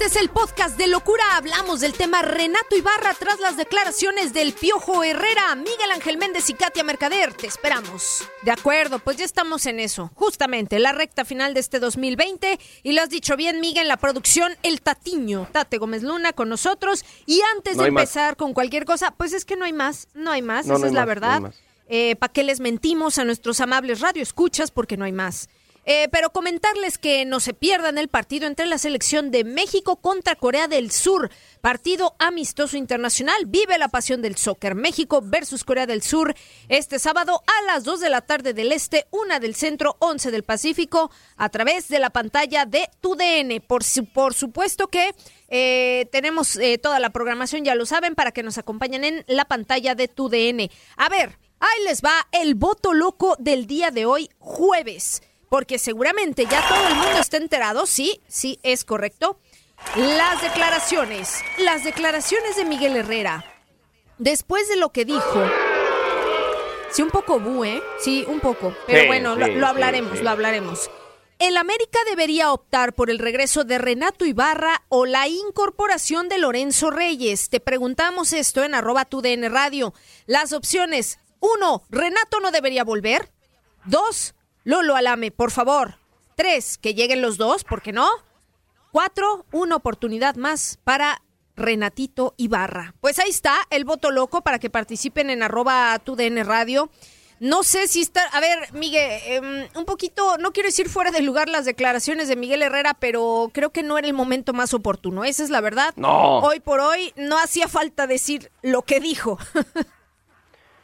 Este es el podcast de locura. Hablamos del tema Renato Ibarra tras las declaraciones del Piojo Herrera, Miguel Ángel Méndez y Katia Mercader. Te esperamos. De acuerdo, pues ya estamos en eso. Justamente la recta final de este 2020. Y lo has dicho bien, Miguel, en la producción, el Tatiño, Tate Gómez Luna con nosotros. Y antes No de más. empezar con cualquier cosa, pues es que no hay más, no hay más, No, esa no hay es la más, verdad. más. ¿Para qué les mentimos a nuestros amables radioescuchas? Porque no hay más. Eh, pero comentarles que no se pierdan el partido entre la selección de México contra Corea del Sur. Partido amistoso internacional. Vive la pasión del soccer. México versus Corea del Sur este sábado a las 2 de la tarde del este, 1 del centro, 11 del Pacífico, a través de la pantalla de TUDN. Por, su- por supuesto que eh, tenemos eh, toda la programación, ya lo saben, para que nos acompañen en la pantalla de TUDN. A ver, ahí les va el voto loco del día de hoy, jueves. Porque seguramente ya todo el mundo está enterado, sí, sí, es correcto. Las declaraciones, las declaraciones de Miguel Herrera. Después de lo que dijo, sí, un poco bu, ¿eh? Sí, un poco. Pero Sí, bueno, lo, sí, lo sí, hablaremos, sí. lo hablaremos. El América debería optar por el regreso de Renato Ibarra o la incorporación de Lorenzo Reyes. Te preguntamos esto en arroba tu DN Radio. Las opciones. Uno, Renato no debería volver. Dos, Lolo Alame, por favor. Tres, que lleguen los dos, ¿por qué no? Cuatro, una oportunidad más para Renatito Ibarra. Pues ahí está el voto loco para que participen en arroba tu DN Radio. No sé si está, a ver, Miguel, em, un poquito, no quiero decir fuera de lugar las declaraciones de Miguel Herrera, pero creo que no era el momento más oportuno. Esa es la verdad. No. Hoy por hoy no hacía falta decir lo que dijo.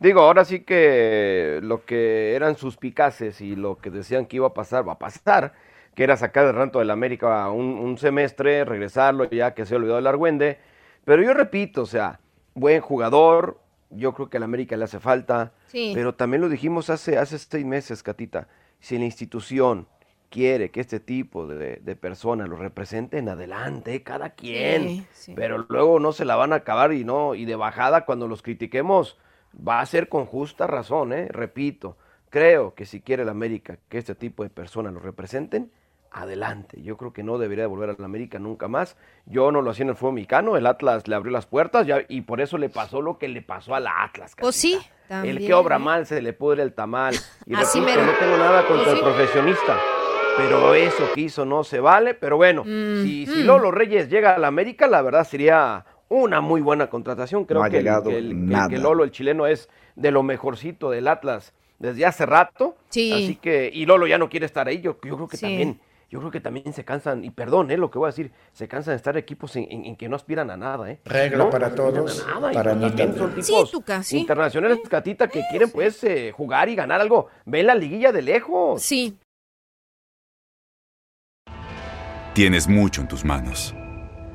Digo, ahora sí que lo que eran suspicaces y lo que decían que iba a pasar, va a pasar, que era sacar el ranto del América un, un semestre, regresarlo ya que se olvidó del Argüende. Pero yo repito, o sea, buen jugador, yo creo que al América le hace falta, Sí. pero también lo dijimos hace, hace seis meses, Catita, si la institución quiere que este tipo de, de personas lo representen, adelante, cada quien. Sí, sí. Pero luego no se la van a acabar y no, y de bajada cuando los critiquemos, va a ser con justa razón, ¿eh? Repito, creo que si quiere el América que este tipo de personas lo representen, adelante. Yo creo que no debería de volver a la América nunca más. Yo no lo hacía en el fútbol mexicano, el Atlas le abrió las puertas ya, y por eso le pasó lo que le pasó al Atlas. Pues sí, también. El que obra mal se le pudre el tamal. Y Así repito, mero. no tengo nada contra Pues el profesionista. Pero eso que hizo no se vale. Pero bueno, Mm, si, si mm. Lolo Reyes llega a la América, la verdad sería una muy buena contratación. Creo No que, el- llegado que el, que- nada. que Lolo, el chileno, es de lo mejorcito del Atlas desde hace rato. Sí. Así que, y Lolo ya no quiere estar ahí. Yo, yo creo que Sí. también, yo creo que también se cansan, y perdón, eh, lo que voy a decir, se cansan de estar equipos en, en- en que no aspiran a nada, ¿eh? Regla No, para no todos, a nada, y para también nadie. son Sí, tipos Tuca, sí. internacionales, Catita, que quieren pues eh, jugar y ganar algo. Ven la liguilla de lejos. Sí, Tienes mucho en tus manos.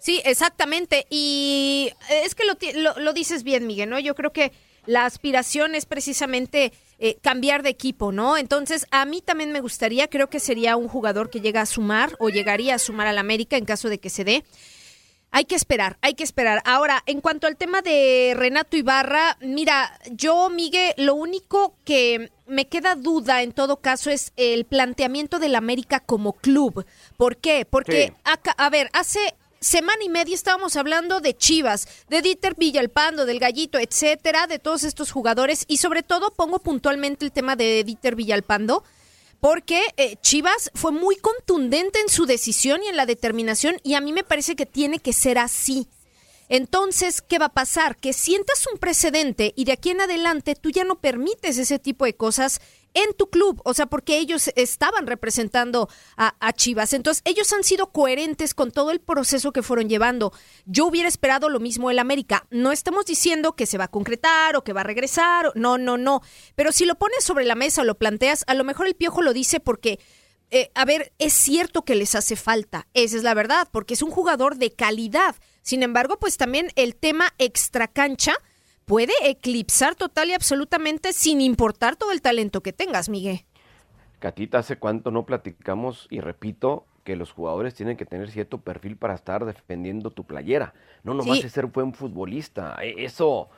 Sí, exactamente. Y es que lo, lo, lo dices bien, Miguel, ¿no? Yo creo que la aspiración es precisamente eh, cambiar de equipo, ¿no? Entonces, a mí también me gustaría, creo que sería un jugador que llega a sumar o llegaría a sumar al América en caso de que se dé. Hay que esperar, hay que esperar. Ahora, en cuanto al tema de Renato Ibarra, mira, yo, Miguel, lo único que me queda duda en todo caso es el planteamiento del América como club. ¿Por qué? Porque, Sí. acá- a ver, hace semana y media estábamos hablando de Chivas, de Dieter Villalpando, del Gallito, etcétera, de todos estos jugadores y sobre todo pongo puntualmente el tema de Dieter Villalpando porque eh, Chivas fue muy contundente en su decisión y en la determinación y a mí me parece que tiene que ser así. Entonces, ¿qué va a pasar? Que sientas un precedente y de aquí en adelante tú ya no permites ese tipo de cosas en tu club, o sea, porque ellos estaban representando a, a Chivas. Entonces, ellos han sido coherentes con todo el proceso que fueron llevando. Yo hubiera esperado lo mismo el América. No estamos diciendo que se va a concretar o que va a regresar, no, no, no. Pero si lo pones sobre la mesa o lo planteas, a lo mejor el piojo lo dice porque eh, a ver, es cierto que les hace falta, esa es la verdad, porque es un jugador de calidad. Sin embargo, pues también el tema extracancha puede eclipsar total y absolutamente sin importar todo el talento que tengas, Miguel. Catita, ¿hace cuánto no platicamos? Y repito, que los jugadores tienen que tener cierto perfil para estar defendiendo tu playera. No nomás Sí. es ser buen futbolista. E- Eso,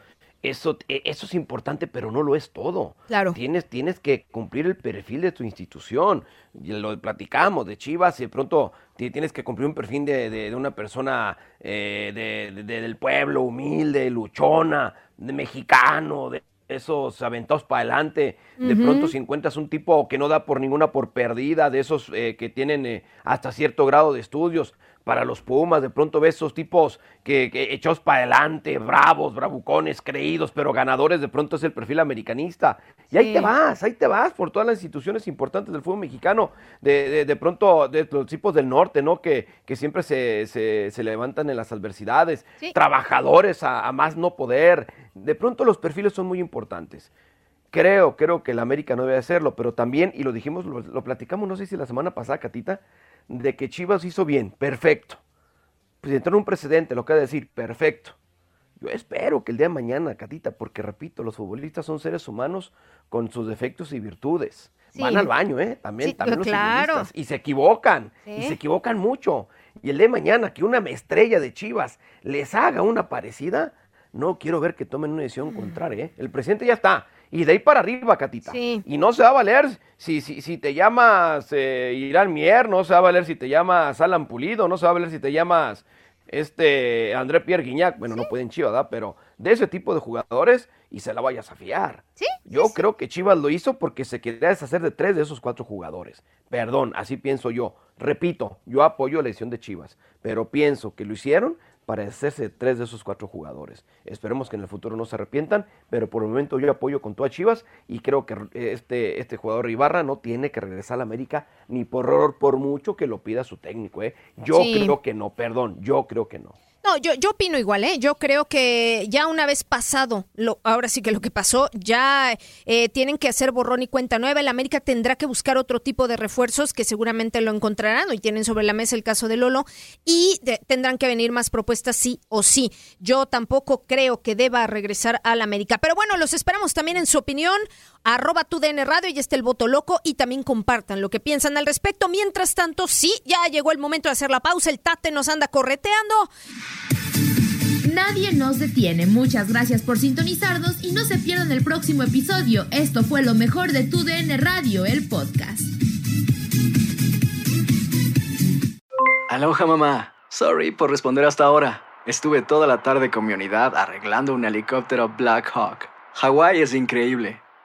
eso, e- eso es importante, pero no lo es todo. Claro. Tienes, tienes que cumplir el perfil de tu institución. Lo platicamos de Chivas y de pronto ti- tienes que cumplir un perfil de, de- de una persona eh, de- de- del pueblo, humilde, luchona, de mexicano, de esos aventados para adelante. De pronto si encuentras un tipo que no da por ninguna por perdida, de esos eh, que tienen eh, hasta cierto grado de estudios para los Pumas, de pronto ves esos tipos que, que echados para adelante, bravos, bravucones, creídos, pero ganadores, de pronto es el perfil americanista. Y ahí Sí. te vas, ahí te vas por todas las instituciones importantes del fútbol mexicano, de, de, de pronto de los tipos del norte, ¿no? Que, que siempre se, se, se levantan en las adversidades, Sí. trabajadores a, a más no poder. De pronto los perfiles son muy importantes. Creo, creo que el América no debe hacerlo, pero también, y lo dijimos, lo, lo platicamos, no sé si la semana pasada, Catita, de que Chivas hizo bien, perfecto. Pues entró en un precedente, lo que ha de decir, perfecto. Yo espero que el día de mañana, Catita, porque repito, los futbolistas son seres humanos con sus defectos y virtudes. Sí. Van al baño, ¿eh? También, Sí, también los claro. futbolistas. Y se equivocan, y se equivocan mucho. Y el día de mañana, que una estrella de Chivas les haga una parecida, no quiero ver que tomen una decisión contraria, ¿eh? El presidente ya está. Y de ahí para arriba, Catita. Sí. Y no se va a valer si, si, si te llamas eh, Irán Mier, no se va a valer si te llamas Alan Pulido, no se va a valer si te llamas este André Pierre Guignac. Bueno, no pueden Chivas, ¿verdad? Pero de ese tipo de jugadores y se la vayas a fiar. Sí, Yo creo que Chivas lo hizo porque se quería deshacer de tres de esos cuatro jugadores. Perdón, así pienso yo. Repito, yo apoyo la decisión de Chivas, pero pienso que lo hicieron para deshacerse de tres de esos cuatro jugadores. Esperemos que en el futuro no se arrepientan, pero por el momento yo apoyo con todas Chivas y creo que este, este jugador Ibarra no tiene que regresar a la América ni por error, por mucho que lo pida su técnico. ¿eh? Yo Sí. creo que no, perdón, yo creo que no. Yo, yo opino igual, ¿eh? Yo creo que ya una vez pasado, lo, ahora sí que lo que pasó, ya eh, tienen que hacer borrón y cuenta nueva. El América tendrá que buscar otro tipo de refuerzos que seguramente lo encontrarán. Hoy tienen sobre la mesa el caso de Lolo y de- tendrán que venir más propuestas sí o sí. Yo tampoco creo que deba regresar al América. Pero bueno, los esperamos también en su opinión. Arroba tu DN Radio y está el voto loco y también compartan lo que piensan al respecto. Mientras tanto, sí, ya llegó el momento de hacer la pausa. El Tate nos anda correteando. nadie nos detiene. Muchas gracias por sintonizarnos y no se pierdan el próximo episodio. Esto fue lo mejor de tu DN Radio, el podcast. Aloha mamá. Sorry por responder hasta ahora. Estuve toda la tarde con mi unidad arreglando un helicóptero Black Hawk. Hawái es increíble.